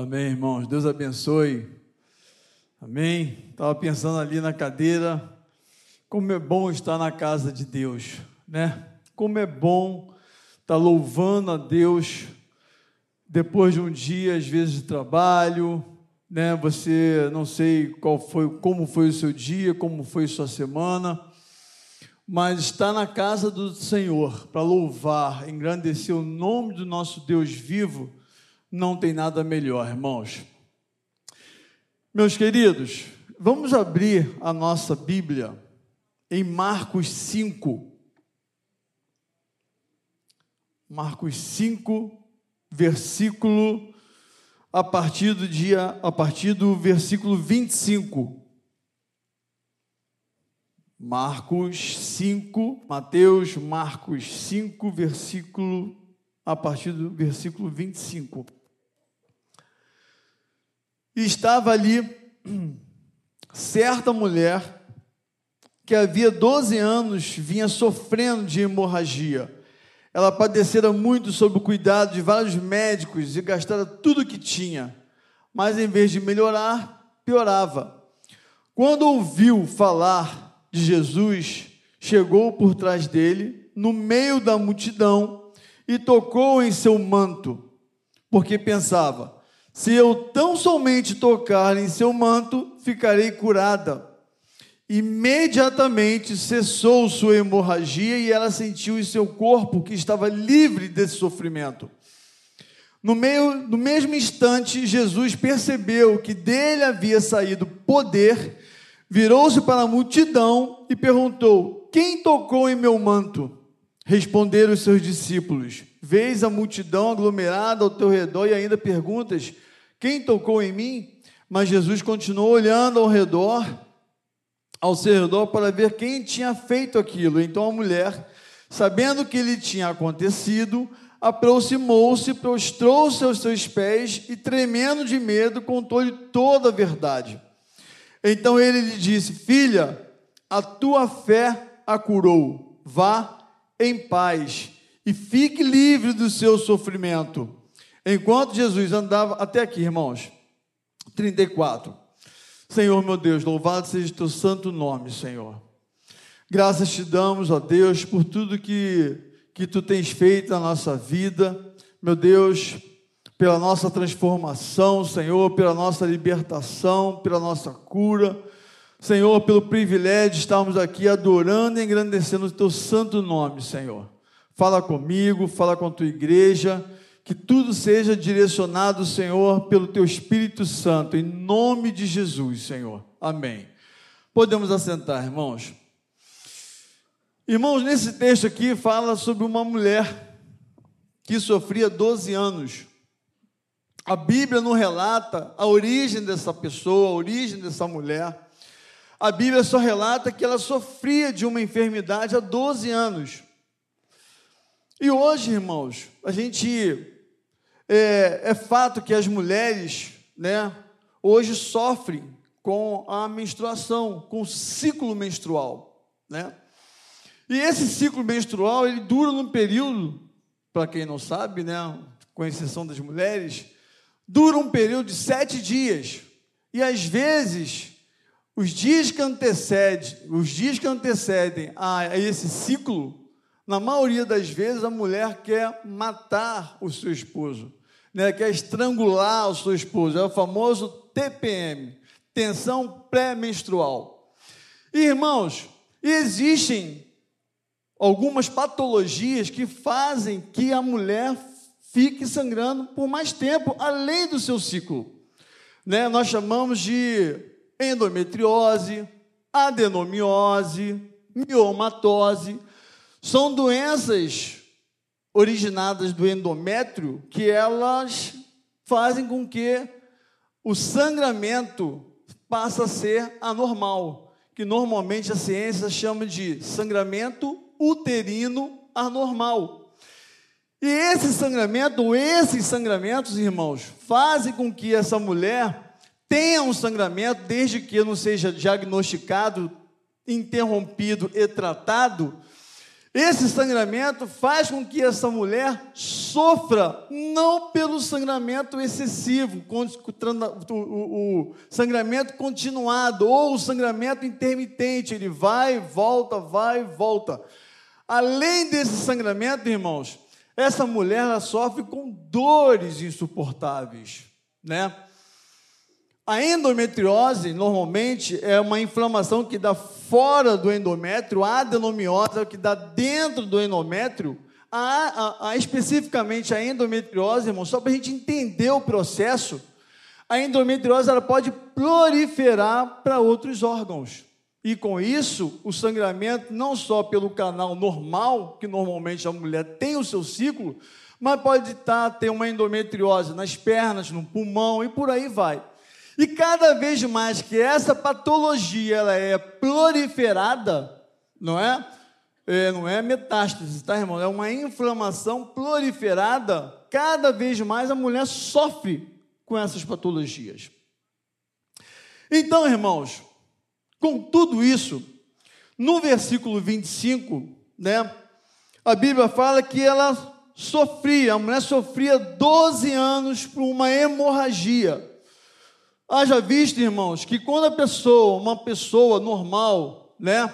Amém, irmãos. Deus abençoe. Amém. Estava pensando ali na cadeira, como é bom estar na casa de Deus, né? Como é bom estar louvando a Deus depois de um dia, às vezes, de trabalho, né? Você não sei qual foi, como foi o seu dia, como foi sua semana, mas estar na casa do Senhor para louvar, engrandecer o nome do nosso Deus vivo, não tem nada melhor, irmãos. Meus queridos, vamos abrir a nossa Bíblia em Marcos 5. Marcos 5, versículo a partir do dia a partir do versículo 25. Marcos 5, Mateus, Marcos 5, versículo a partir do versículo 25. E estava ali certa mulher que havia 12 anos vinha sofrendo de hemorragia. Ela padecera muito sob o cuidado de vários médicos e gastara tudo o que tinha, mas em vez de melhorar, piorava. Quando ouviu falar de Jesus, chegou por trás dele, no meio da multidão, e tocou em seu manto, porque pensava: se eu tão somente tocar em seu manto, ficarei curada. Imediatamente cessou sua hemorragia e ela sentiu em seu corpo que estava livre desse sofrimento. No, meio, no mesmo instante, Jesus percebeu que dele havia saído poder, virou-se para a multidão e perguntou: Quem tocou em meu manto? Responderam os seus discípulos: Vês a multidão aglomerada ao teu redor e ainda perguntas: quem tocou em mim? Mas Jesus continuou olhando ao redor, ao seu redor, para ver quem tinha feito aquilo. Então a mulher, sabendo o que lhe tinha acontecido, aproximou-se, prostrou-se aos seus pés e, tremendo de medo, contou-lhe toda a verdade. Então ele lhe disse: Filha, a tua fé a curou. Vá em paz e fique livre do seu sofrimento. Enquanto Jesus andava, até aqui, irmãos, 34. Senhor meu Deus, louvado seja o teu santo nome, Senhor. Graças te damos, ó Deus, por tudo que, que tu tens feito na nossa vida, meu Deus, pela nossa transformação, Senhor, pela nossa libertação, pela nossa cura. Senhor, pelo privilégio de estarmos aqui adorando e engrandecendo o teu santo nome, Senhor. Fala comigo, fala com a tua igreja que tudo seja direcionado, Senhor, pelo Teu Espírito Santo, em nome de Jesus, Senhor. Amém. Podemos assentar, irmãos. Irmãos, nesse texto aqui fala sobre uma mulher que sofria 12 anos. A Bíblia não relata a origem dessa pessoa, a origem dessa mulher. A Bíblia só relata que ela sofria de uma enfermidade há 12 anos. E hoje, irmãos, a gente é, é fato que as mulheres, né, hoje sofrem com a menstruação, com o ciclo menstrual, né? E esse ciclo menstrual, ele dura num período, para quem não sabe, né, com exceção das mulheres, dura um período de sete dias. E às vezes, os dias que antecedem, os dias que antecedem a esse ciclo, na maioria das vezes a mulher quer matar o seu esposo né, quer estrangular o seu esposo, é o famoso TPM, tensão pré-menstrual. Irmãos, existem algumas patologias que fazem que a mulher fique sangrando por mais tempo, além do seu ciclo. Né? Nós chamamos de endometriose, adenomiose, miomatose. São doenças originadas do endométrio que elas fazem com que o sangramento passe a ser anormal, que normalmente a ciência chama de sangramento uterino anormal. E esse sangramento, esses sangramentos, irmãos, fazem com que essa mulher tenha um sangramento desde que não seja diagnosticado, interrompido e tratado, Esse sangramento faz com que essa mulher sofra, não pelo sangramento excessivo, o sangramento continuado, ou o sangramento intermitente, ele vai, volta, vai, volta. Além desse sangramento, irmãos, essa mulher sofre com dores insuportáveis, né? A endometriose, normalmente, é uma inflamação que dá fora do endométrio, a adenomiose o que dá dentro do endométrio, a, a, a, especificamente a endometriose, irmão, só para a gente entender o processo, a endometriose ela pode proliferar para outros órgãos. E com isso, o sangramento, não só pelo canal normal, que normalmente a mulher tem o seu ciclo, mas pode estar, ter uma endometriose nas pernas, no pulmão e por aí vai. E cada vez mais que essa patologia ela é proliferada, não é? é? Não é metástase, tá, irmão? É uma inflamação proliferada. Cada vez mais a mulher sofre com essas patologias. Então, irmãos, com tudo isso, no versículo 25, né? A Bíblia fala que ela sofria, a mulher sofria 12 anos por uma hemorragia. Haja visto, irmãos, que quando a pessoa, uma pessoa normal, né,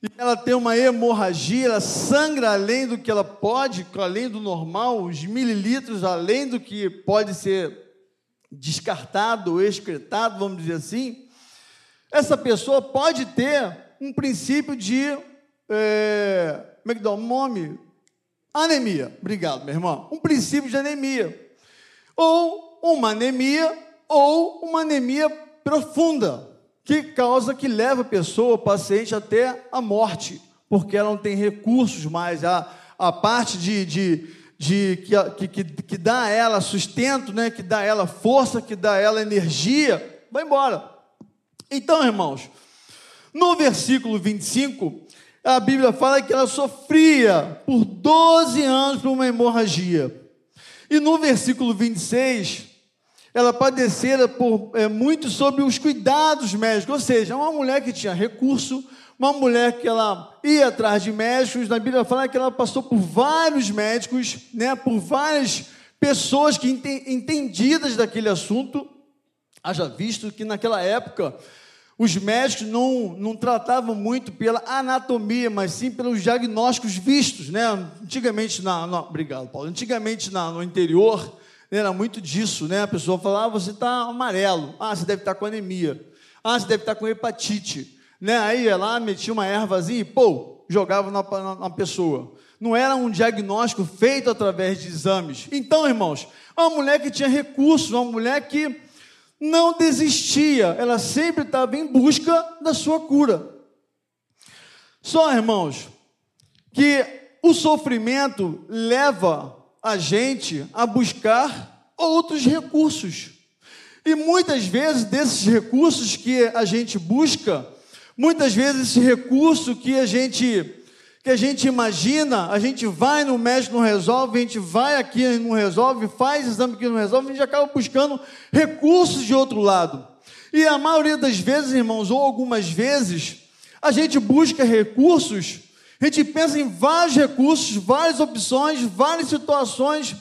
e ela tem uma hemorragia, ela sangra além do que ela pode, além do normal, os mililitros além do que pode ser descartado ou excretado, vamos dizer assim, essa pessoa pode ter um princípio de, é, como é que dá o nome? Anemia. Obrigado, meu irmão. Um princípio de anemia. Ou uma anemia ou uma anemia profunda, que causa que leva a pessoa, o paciente, até a morte, porque ela não tem recursos mais, a, a parte de, de, de que, que, que dá a ela sustento, né, que dá a ela força, que dá a ela energia, vai embora. Então, irmãos, no versículo 25, a Bíblia fala que ela sofria por 12 anos por uma hemorragia. E no versículo 26, ela padecera por, é, muito sobre os cuidados médicos, ou seja, uma mulher que tinha recurso, uma mulher que ela ia atrás de médicos, na Bíblia fala que ela passou por vários médicos, né, por várias pessoas que entendidas daquele assunto, haja visto que naquela época os médicos não, não tratavam muito pela anatomia, mas sim pelos diagnósticos vistos, né? Antigamente na, obrigado, Paulo. Antigamente na, no interior era muito disso, né? A pessoa falava, ah, você está amarelo. Ah, você deve estar tá com anemia. Ah, você deve estar tá com hepatite. Né? Aí ia lá, metia uma ervazinha e, pô, jogava na, na, na pessoa. Não era um diagnóstico feito através de exames. Então, irmãos, uma mulher que tinha recursos, uma mulher que não desistia, ela sempre estava em busca da sua cura. Só, irmãos, que o sofrimento leva a gente a buscar outros recursos. E muitas vezes, desses recursos que a gente busca, muitas vezes esse recurso que a gente que a gente imagina, a gente vai no médico, não resolve, a gente vai aqui, não resolve, faz exame que não resolve, a gente acaba buscando recursos de outro lado. E a maioria das vezes, irmãos, ou algumas vezes, a gente busca recursos a gente pensa em vários recursos, várias opções, várias situações.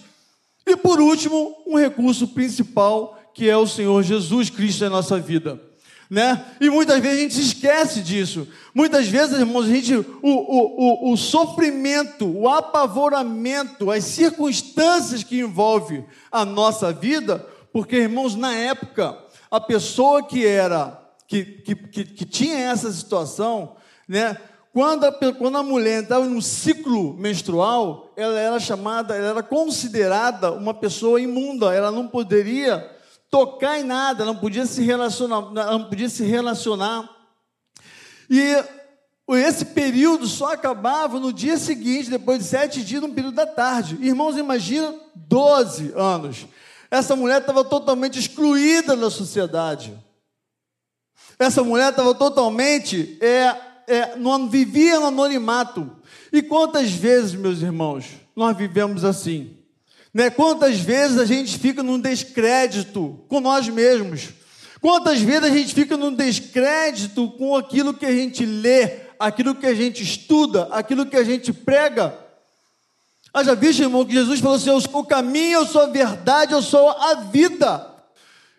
E por último, um recurso principal, que é o Senhor Jesus Cristo em nossa vida. Né? E muitas vezes a gente esquece disso. Muitas vezes, irmãos, a gente, o, o, o, o sofrimento, o apavoramento, as circunstâncias que envolve a nossa vida, porque, irmãos, na época, a pessoa que era, que, que, que, que tinha essa situação, né, quando a, quando a mulher entrava num ciclo menstrual, ela era chamada, ela era considerada uma pessoa imunda, ela não poderia tocar em nada, não podia se relacionar, não podia se relacionar. E esse período só acabava no dia seguinte, depois de sete dias, no período da tarde. Irmãos, imagina 12 anos. Essa mulher estava totalmente excluída da sociedade. Essa mulher estava totalmente é, é, não vivia no anonimato. E quantas vezes, meus irmãos, nós vivemos assim? Né? Quantas vezes a gente fica num descrédito com nós mesmos? Quantas vezes a gente fica num descrédito com aquilo que a gente lê, aquilo que a gente estuda, aquilo que a gente prega. Haja visto, irmão, que Jesus falou assim: Eu sou o caminho, eu sou a verdade, eu sou a vida.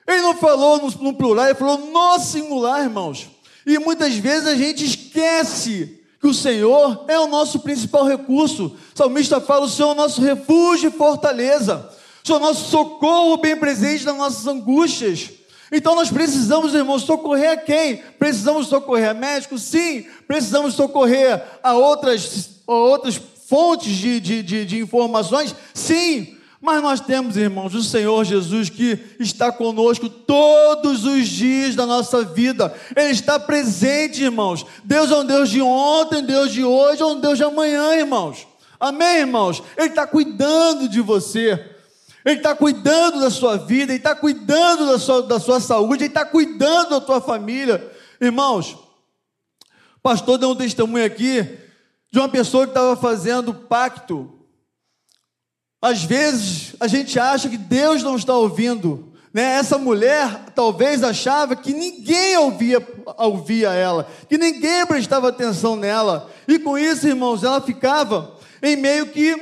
Ele não falou no, plural, ele falou no singular, irmãos. E muitas vezes a gente esquece que o Senhor é o nosso principal recurso. O salmista fala: O Senhor é o nosso refúgio e fortaleza. O Senhor é o nosso socorro bem presente nas nossas angústias. Então nós precisamos, irmãos, socorrer a quem? Precisamos socorrer a médicos? Sim. Precisamos socorrer a outras, a outras fontes de, de, de, de informações? Sim. Mas nós temos, irmãos, o Senhor Jesus que está conosco todos os dias da nossa vida. Ele está presente, irmãos. Deus é um Deus de ontem, Deus de hoje, é um Deus de amanhã, irmãos. Amém, irmãos? Ele está cuidando de você. Ele está cuidando da sua vida, Ele está cuidando da sua, da sua saúde, Ele está cuidando da tua família. Irmãos, o pastor deu um testemunho aqui de uma pessoa que estava fazendo pacto. Às vezes a gente acha que Deus não está ouvindo. Né? Essa mulher talvez achava que ninguém ouvia, ouvia ela, que ninguém prestava atenção nela. E com isso, irmãos, ela ficava em meio que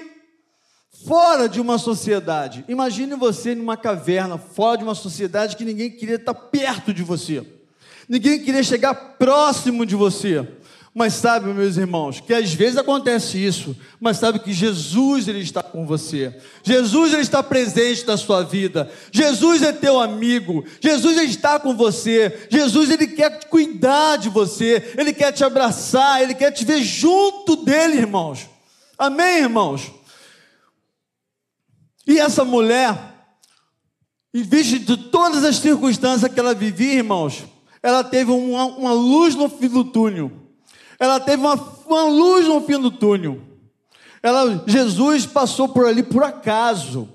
fora de uma sociedade. Imagine você numa caverna, fora de uma sociedade que ninguém queria estar perto de você. Ninguém queria chegar próximo de você. Mas sabe, meus irmãos, que às vezes acontece isso, mas sabe que Jesus ele está com você. Jesus ele está presente na sua vida. Jesus é teu amigo. Jesus ele está com você. Jesus ele quer cuidar de você. Ele quer te abraçar, ele quer te ver junto dele, irmãos. Amém, irmãos. E essa mulher, em vista de todas as circunstâncias que ela vivia, irmãos, ela teve uma, uma luz no fim do túnel. Ela teve uma, uma luz no fim do túnel. Ela, Jesus passou por ali por acaso.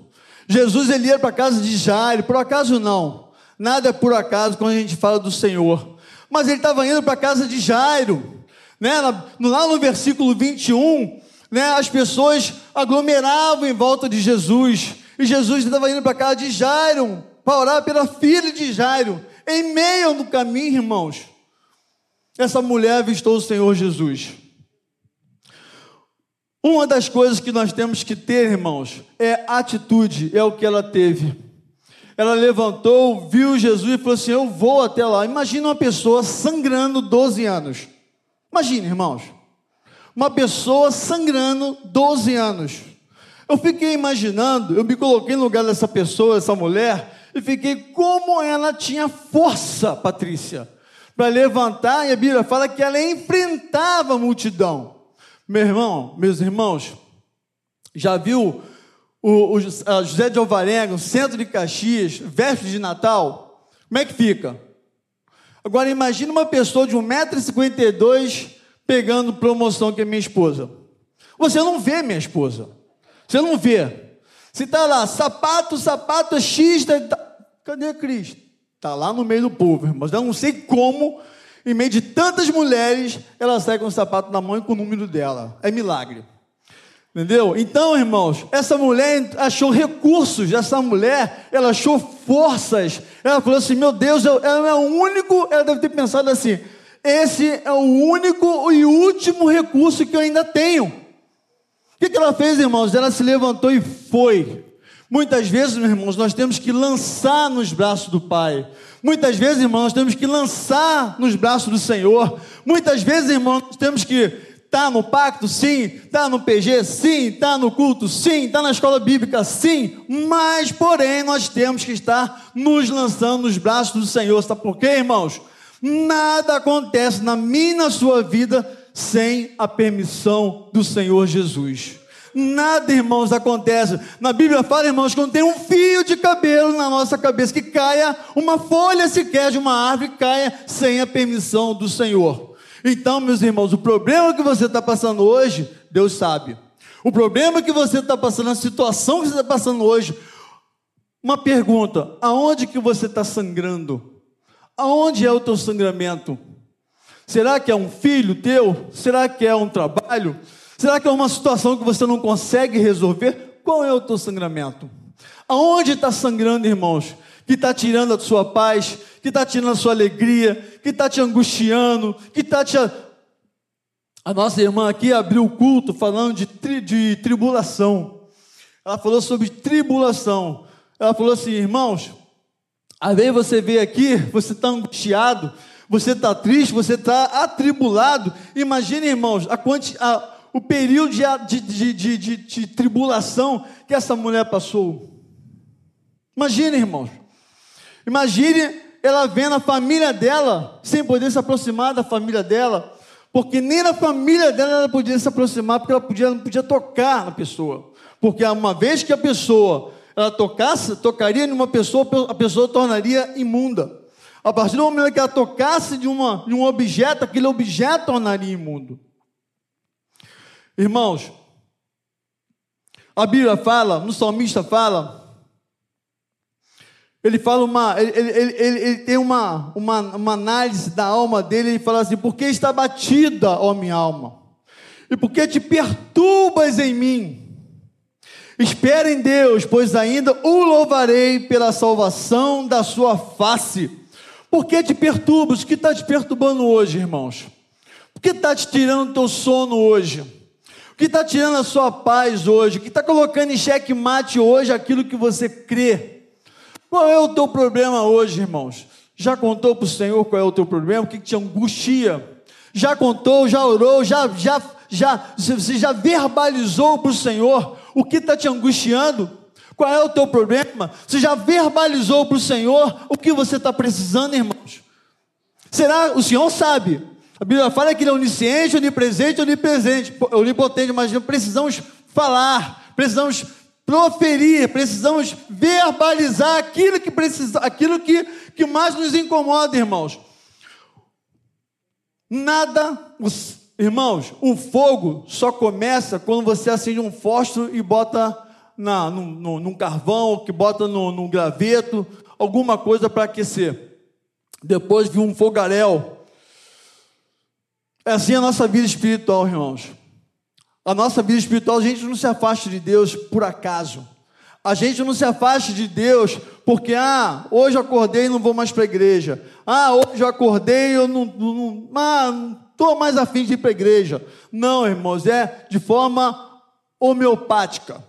Jesus ele ia para a casa de Jairo, por acaso não. Nada é por acaso quando a gente fala do Senhor. Mas ele estava indo para a casa de Jairo. Né? Lá no versículo 21, né, as pessoas aglomeravam em volta de Jesus. E Jesus estava indo para a casa de Jairo para orar pela filha de Jairo. Em meio do caminho, irmãos, essa mulher avistou o Senhor Jesus. Uma das coisas que nós temos que ter, irmãos, é atitude, é o que ela teve. Ela levantou, viu Jesus e falou assim: Eu vou até lá. Imagina uma pessoa sangrando 12 anos. Imagine, irmãos uma pessoa sangrando 12 anos. Eu fiquei imaginando, eu me coloquei no lugar dessa pessoa, essa mulher, e fiquei como ela tinha força, Patrícia, para levantar, e a Bíblia fala que ela enfrentava a multidão. Meu irmão, meus irmãos, já viu o, o José de Alvarenga, o centro de Caxias, véspera de Natal? Como é que fica? Agora imagine uma pessoa de 1,52m pegando promoção que é minha esposa. Você não vê minha esposa. Você não vê. Se está lá, sapato, sapato, X, tá, cadê Cristo? Está lá no meio do povo, irmãos. Eu não sei como, em meio de tantas mulheres, ela sai com o sapato na mão e com o número dela. É milagre. Entendeu? Então, irmãos, essa mulher achou recursos, essa mulher, ela achou forças. Ela falou assim: meu Deus, ela é o único. Ela deve ter pensado assim: esse é o único e último recurso que eu ainda tenho. O que ela fez, irmãos? Ela se levantou e foi. Muitas vezes, meus irmãos, nós temos que lançar nos braços do Pai. Muitas vezes, irmãos, nós temos que lançar nos braços do Senhor. Muitas vezes, irmãos, nós temos que estar tá no pacto, sim, estar tá no PG, sim, estar tá no culto, sim, estar na escola bíblica, sim, mas, porém, nós temos que estar nos lançando nos braços do Senhor. Sabe por quê, irmãos? Nada acontece na minha e na sua vida sem a permissão do Senhor Jesus. Nada, irmãos, acontece. Na Bíblia fala, irmãos, que não tem um fio de cabelo na nossa cabeça, que caia uma folha sequer de uma árvore, caia sem a permissão do Senhor. Então, meus irmãos, o problema que você está passando hoje, Deus sabe. O problema que você está passando, a situação que você está passando hoje, uma pergunta: aonde que você está sangrando? Aonde é o teu sangramento? Será que é um filho teu? Será que é um trabalho? Será que é uma situação que você não consegue resolver? Qual é o teu sangramento? Aonde está sangrando, irmãos? Que está tirando a sua paz, que está tirando a sua alegria, que está te angustiando, que está te A nossa irmã aqui abriu o culto falando de, tri, de tribulação. Ela falou sobre tribulação. Ela falou assim, irmãos, às vezes você vê aqui, você está angustiado, você está triste, você está atribulado. Imagine, irmãos, a quanti, a, o período de, de, de, de, tribulação que essa mulher passou. Imagine, irmãos. Imagine ela vendo a família dela sem poder se aproximar da família dela, porque nem na família dela ela podia se aproximar, porque ela podia, não podia tocar na pessoa. Porque uma vez que a pessoa ela tocasse, tocaria em uma pessoa, a pessoa tornaria imunda. A partir do momento que ela tocasse de, uma, de um objeto, aquele objeto tornaria imundo. Irmãos, a Bíblia fala, no salmista fala, ele fala uma, ele, ele, ele, ele, tem uma, uma, uma análise da alma dele, ele fala assim, por que está batida, ó minha alma? E por que te perturbas em mim? Espera em Deus, pois ainda o louvarei pela salvação da sua face. Por que te perturbas? O que está te perturbando hoje, irmãos? O que está te tirando o teu sono hoje? Que está tirando a sua paz hoje? Que está colocando em xeque mate hoje aquilo que você crê? Qual é o teu problema hoje, irmãos? Já contou para o Senhor qual é o teu problema? O que te angustia? Já contou, já orou, já, já, já, você já verbalizou para o Senhor o que está te angustiando? Qual é o teu problema? Você já verbalizou para o Senhor o que você está precisando, irmãos? Será? O Senhor sabe. A Bíblia fala que Ele é onisciente, onipresente, onipresente, onipotente, mas precisamos falar, precisamos proferir, precisamos verbalizar aquilo que precisa, aquilo que, que mais nos incomoda, irmãos. Nada, os, irmãos, o fogo só começa quando você acende um fósforo e bota na, no, num carvão, que bota no, num graveto, alguma coisa para aquecer. Depois viu um fogaréu. É assim a nossa vida espiritual, irmãos. A nossa vida espiritual, a gente não se afasta de Deus por acaso. A gente não se afasta de Deus porque, ah, hoje eu acordei e não vou mais para a igreja. Ah, hoje eu acordei e eu não, não, ah, estou mais afim de ir para a igreja. Não, irmãos, é de forma homeopática.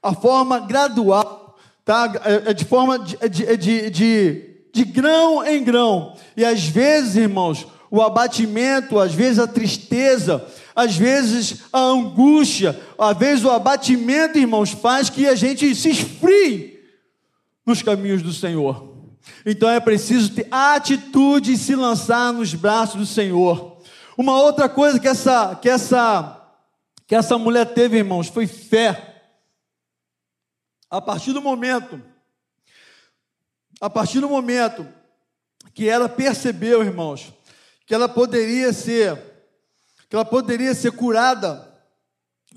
A forma gradual, tá? É, é de forma de, de, de, de, de grão em grão. E às vezes, irmãos, o abatimento, às vezes a tristeza, às vezes a angústia, às vezes o abatimento, irmãos, faz que a gente se esfrie nos caminhos do Senhor. Então é preciso ter atitude e se lançar nos braços do Senhor. Uma outra coisa que essa que essa que essa mulher teve, irmãos, foi fé. A partir do momento a partir do momento que ela percebeu, irmãos, que ela poderia ser que ela poderia ser curada,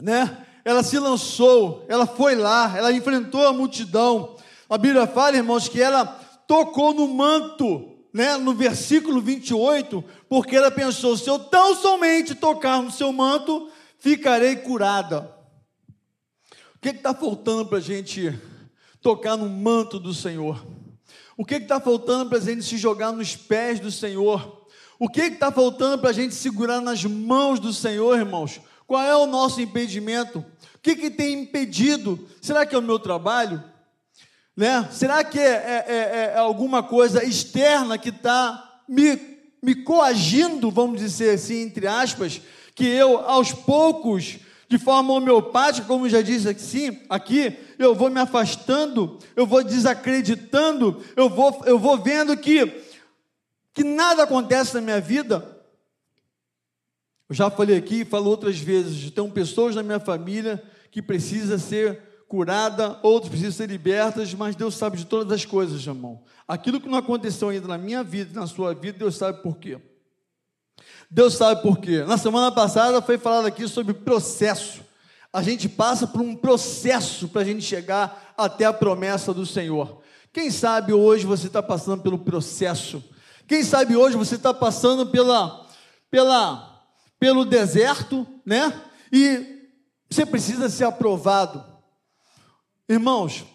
né? Ela se lançou, ela foi lá, ela enfrentou a multidão. A Bíblia fala, irmãos, que ela tocou no manto, né? No versículo 28, porque ela pensou: se eu tão somente tocar no seu manto, ficarei curada. O que está faltando para a gente tocar no manto do Senhor? O que está faltando para a gente se jogar nos pés do Senhor? O que está faltando para a gente segurar nas mãos do Senhor, irmãos? Qual é o nosso impedimento? O que, que tem impedido? Será que é o meu trabalho? Né? Será que é, é, é, é alguma coisa externa que está me, me coagindo, vamos dizer assim, entre aspas, que eu, aos poucos, de forma homeopática, como já disse aqui, aqui, eu vou me afastando, eu vou desacreditando, eu vou, eu vou vendo que que nada acontece na minha vida. Eu já falei aqui falo outras vezes, tem pessoas na minha família que precisam ser curada, outros precisam ser libertas, mas Deus sabe de todas as coisas, irmão. Aquilo que não aconteceu ainda na minha vida e na sua vida, Deus sabe por quê. Deus sabe por quê. Na semana passada foi falado aqui sobre processo. A gente passa por um processo para a gente chegar até a promessa do Senhor. Quem sabe hoje você está passando pelo processo quem sabe hoje você está passando pela, pela, pelo deserto, né? E você precisa ser aprovado. Irmãos,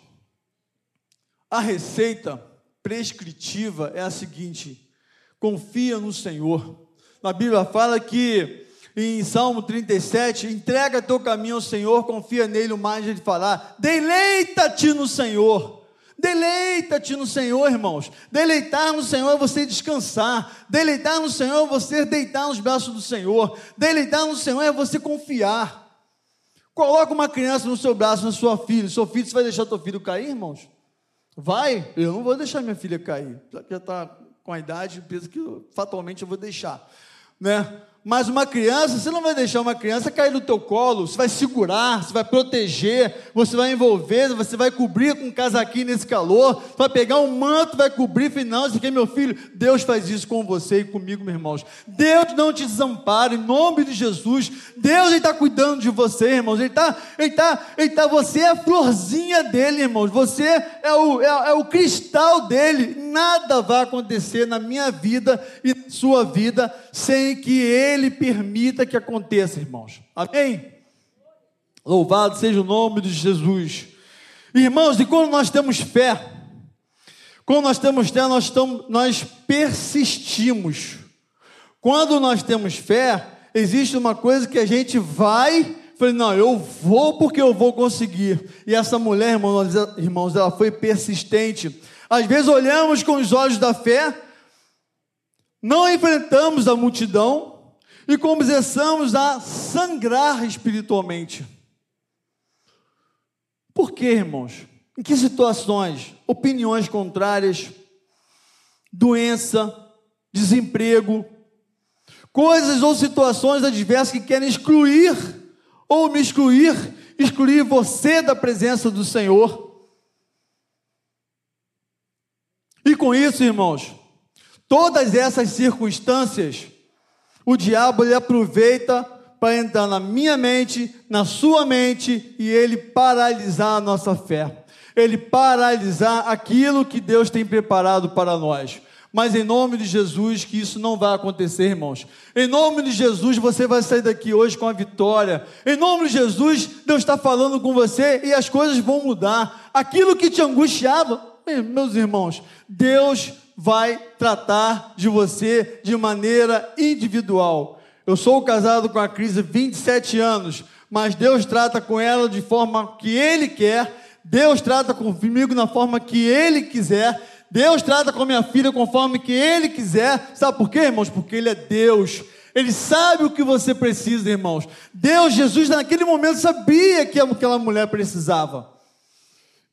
a receita prescritiva é a seguinte: confia no Senhor. Na Bíblia fala que em Salmo 37, entrega teu caminho ao Senhor, confia nele, o mais ele falar, deleita-te no Senhor. Deleita-te no Senhor, irmãos. Deleitar no Senhor é você descansar. Deleitar no Senhor é você deitar nos braços do Senhor. Deleitar no Senhor é você confiar. Coloca uma criança no seu braço, na sua filha. Seu filho, você vai deixar seu filho cair, irmãos? Vai? Eu não vou deixar minha filha cair. Já está com a idade, penso que fatalmente eu vou deixar. Né? Mas uma criança, você não vai deixar uma criança cair no teu colo, você vai segurar, você vai proteger, você vai envolver, você vai cobrir com um casaquinho nesse calor, vai pegar um manto, vai cobrir, final, isso aqui é meu filho. Deus faz isso com você e comigo, meus irmãos. Deus não te desampara, em nome de Jesus. Deus está cuidando de você, irmãos. Ele está, ele está, ele está, você é a florzinha dele, irmãos. Você é o, é, é o cristal dele. Nada vai acontecer na minha vida e sua vida sem que ele ele permita que aconteça, irmãos. Amém? Louvado seja o nome de Jesus. Irmãos, e quando nós temos fé, quando nós temos fé, nós, estamos, nós persistimos. Quando nós temos fé, existe uma coisa que a gente vai, falei, não, eu vou porque eu vou conseguir. E essa mulher, irmãos, irmãos, ela foi persistente. Às vezes olhamos com os olhos da fé, não enfrentamos a multidão, e começamos a sangrar espiritualmente. Por quê, irmãos? Em que situações? Opiniões contrárias, doença, desemprego, coisas ou situações adversas que querem excluir ou me excluir, excluir você da presença do Senhor. E com isso, irmãos, todas essas circunstâncias o diabo ele aproveita para entrar na minha mente, na sua mente e ele paralisar a nossa fé. Ele paralisar aquilo que Deus tem preparado para nós. Mas em nome de Jesus, que isso não vai acontecer, irmãos. Em nome de Jesus, você vai sair daqui hoje com a vitória. Em nome de Jesus, Deus está falando com você e as coisas vão mudar. Aquilo que te angustiava, meus irmãos, Deus vai tratar de você de maneira individual. Eu sou casado com a Cris há 27 anos, mas Deus trata com ela de forma que Ele quer, Deus trata comigo na forma que Ele quiser, Deus trata com minha filha conforme que Ele quiser. Sabe por quê, irmãos? Porque Ele é Deus. Ele sabe o que você precisa, irmãos. Deus, Jesus, naquele momento sabia que aquela mulher precisava.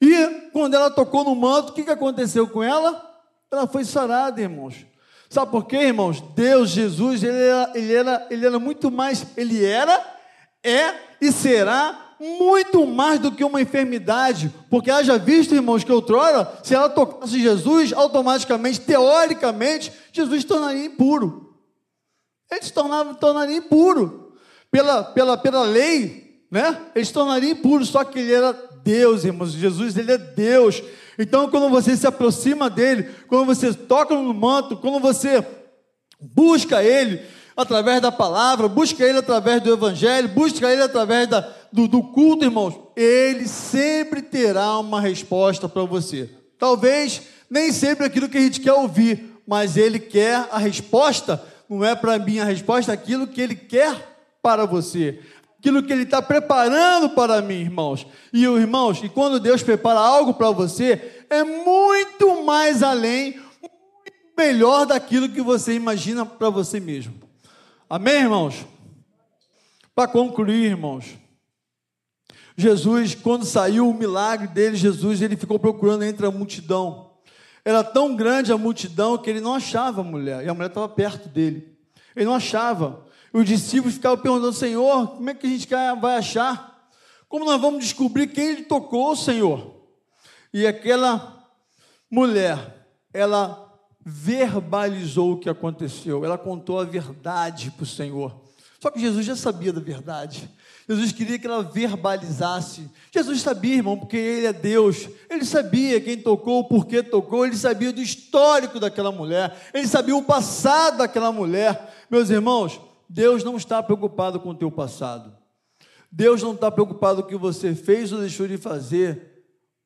E quando ela tocou no manto, o que aconteceu com ela? Ela foi sarada, irmãos. Sabe por quê, irmãos? Deus, Jesus, ele era, ele era, ele era muito mais, ele era, é e será muito mais do que uma enfermidade, porque haja visto, irmãos, que outrora, se ela tocasse Jesus, automaticamente, teoricamente, Jesus tornaria impuro. Ele se tornava, tornaria impuro. Pela, pela, pela lei, né? Ele se tornaria impuro, só que ele era Deus, irmãos. Jesus, ele é Deus. Então, quando você se aproxima dele, quando você toca no manto, quando você busca ele através da palavra, busca ele através do evangelho, busca ele através da, do, do culto, irmãos, ele sempre terá uma resposta para você. Talvez nem sempre aquilo que a gente quer ouvir, mas ele quer a resposta, não é para mim a resposta, é aquilo que ele quer para você aquilo que Ele está preparando para mim, irmãos. E irmãos, e quando Deus prepara algo para você, é muito mais além, muito melhor daquilo que você imagina para você mesmo. Amém, irmãos? Para concluir, irmãos, Jesus, quando saiu o milagre dele, Jesus, ele ficou procurando entre a multidão. Era tão grande a multidão que ele não achava a mulher, e a mulher estava perto dele. Ele não achava. Os discípulos ficavam perguntando, Senhor, como é que a gente vai achar? Como nós vamos descobrir quem ele tocou, Senhor? E aquela mulher, ela verbalizou o que aconteceu, ela contou a verdade para o Senhor. Só que Jesus já sabia da verdade. Jesus queria que ela verbalizasse. Jesus sabia, irmão, porque Ele é Deus. Ele sabia quem tocou, por que tocou. Ele sabia do histórico daquela mulher. Ele sabia o passado daquela mulher. Meus irmãos, Deus não está preocupado com o teu passado. Deus não está preocupado com o que você fez ou deixou de fazer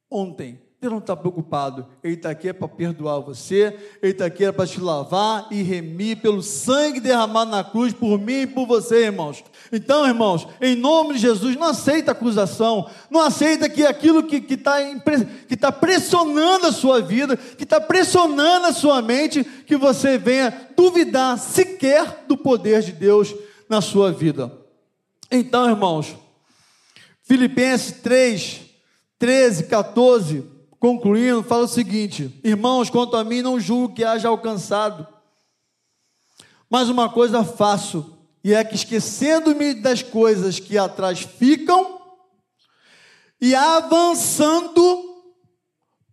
ontem. Deus não está preocupado. Ele está aqui é para perdoar você, Ele está aqui é para te lavar e remir pelo sangue derramado na cruz por mim e por você, irmãos. Então, irmãos, em nome de Jesus, não aceita acusação, não aceita que aquilo que está que tá pressionando a sua vida, que está pressionando a sua mente, que você venha duvidar sequer do poder de Deus na sua vida. Então, irmãos, Filipenses 3, 13, 14 concluindo, fala o seguinte: Irmãos, quanto a mim, não julgo que haja alcançado, mas uma coisa faço, e é que esquecendo-me das coisas que atrás ficam, e avançando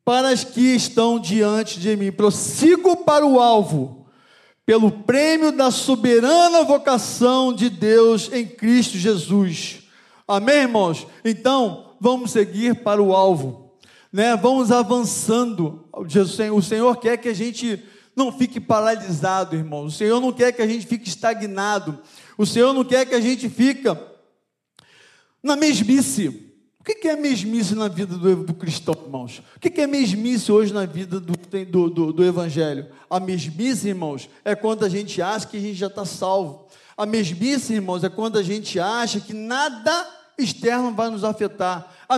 para as que estão diante de mim, prossigo para o alvo, pelo prêmio da soberana vocação de Deus em Cristo Jesus. Amém, irmãos? Então, vamos seguir para o alvo né? Vamos avançando. O Senhor quer que a gente não fique paralisado, irmão. O Senhor não quer que a gente fique estagnado. O Senhor não quer que a gente fique na mesmice. O que é mesmice na vida do, do cristão, irmãos? O que é mesmice hoje na vida do, do, do, do Evangelho? A mesmice, irmãos, é quando a gente acha que a gente já está salvo. A mesmice, irmãos, é quando a gente acha que nada externo vai nos afetar. A,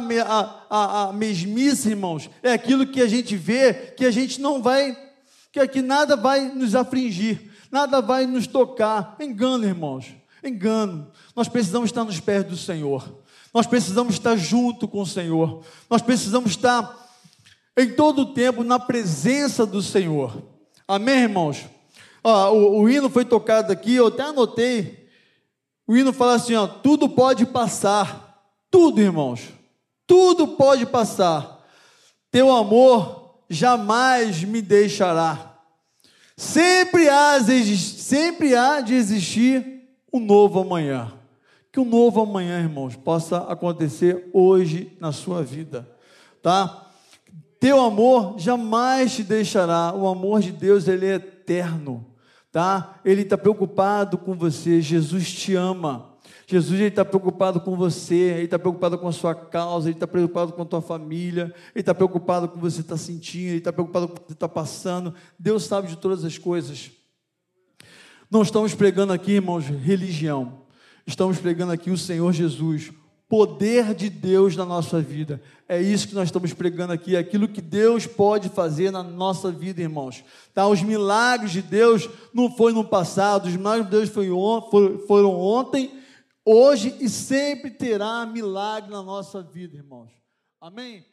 a, a, mesmice, irmãos, é aquilo que a gente vê que a gente não vai, que aqui nada vai nos afligir, nada vai nos tocar. Engano, irmãos, engano. Nós precisamos estar nos pés do Senhor. Nós precisamos estar junto com o Senhor. Nós precisamos estar em todo o tempo na presença do Senhor. Amém, irmãos? O, o hino foi tocado aqui, eu até anotei o hino fala assim: ó, tudo pode passar, tudo, irmãos, tudo pode passar. Teu amor jamais me deixará. Sempre há, sempre há de existir um novo amanhã. Que um novo amanhã, irmãos, possa acontecer hoje na sua vida, tá? Teu amor jamais te deixará. O amor de Deus, ele é eterno tá? Ele está preocupado com você. Jesus te ama. Jesus está preocupado com você, Ele está preocupado com a sua causa, Ele está preocupado com a tua família, Ele está preocupado com o que você está sentindo, Ele está preocupado com o que você está passando. Deus sabe de todas as coisas. Não estamos pregando aqui, irmãos, religião. Estamos pregando aqui o Senhor Jesus, poder de Deus na nossa vida. É isso que nós estamos pregando aqui, aquilo que Deus pode fazer na nossa vida, irmãos. Tá? Os milagres de Deus não foi no passado, os milagres de Deus foram ontem, hoje e sempre terá milagre na nossa vida, irmãos. Amém?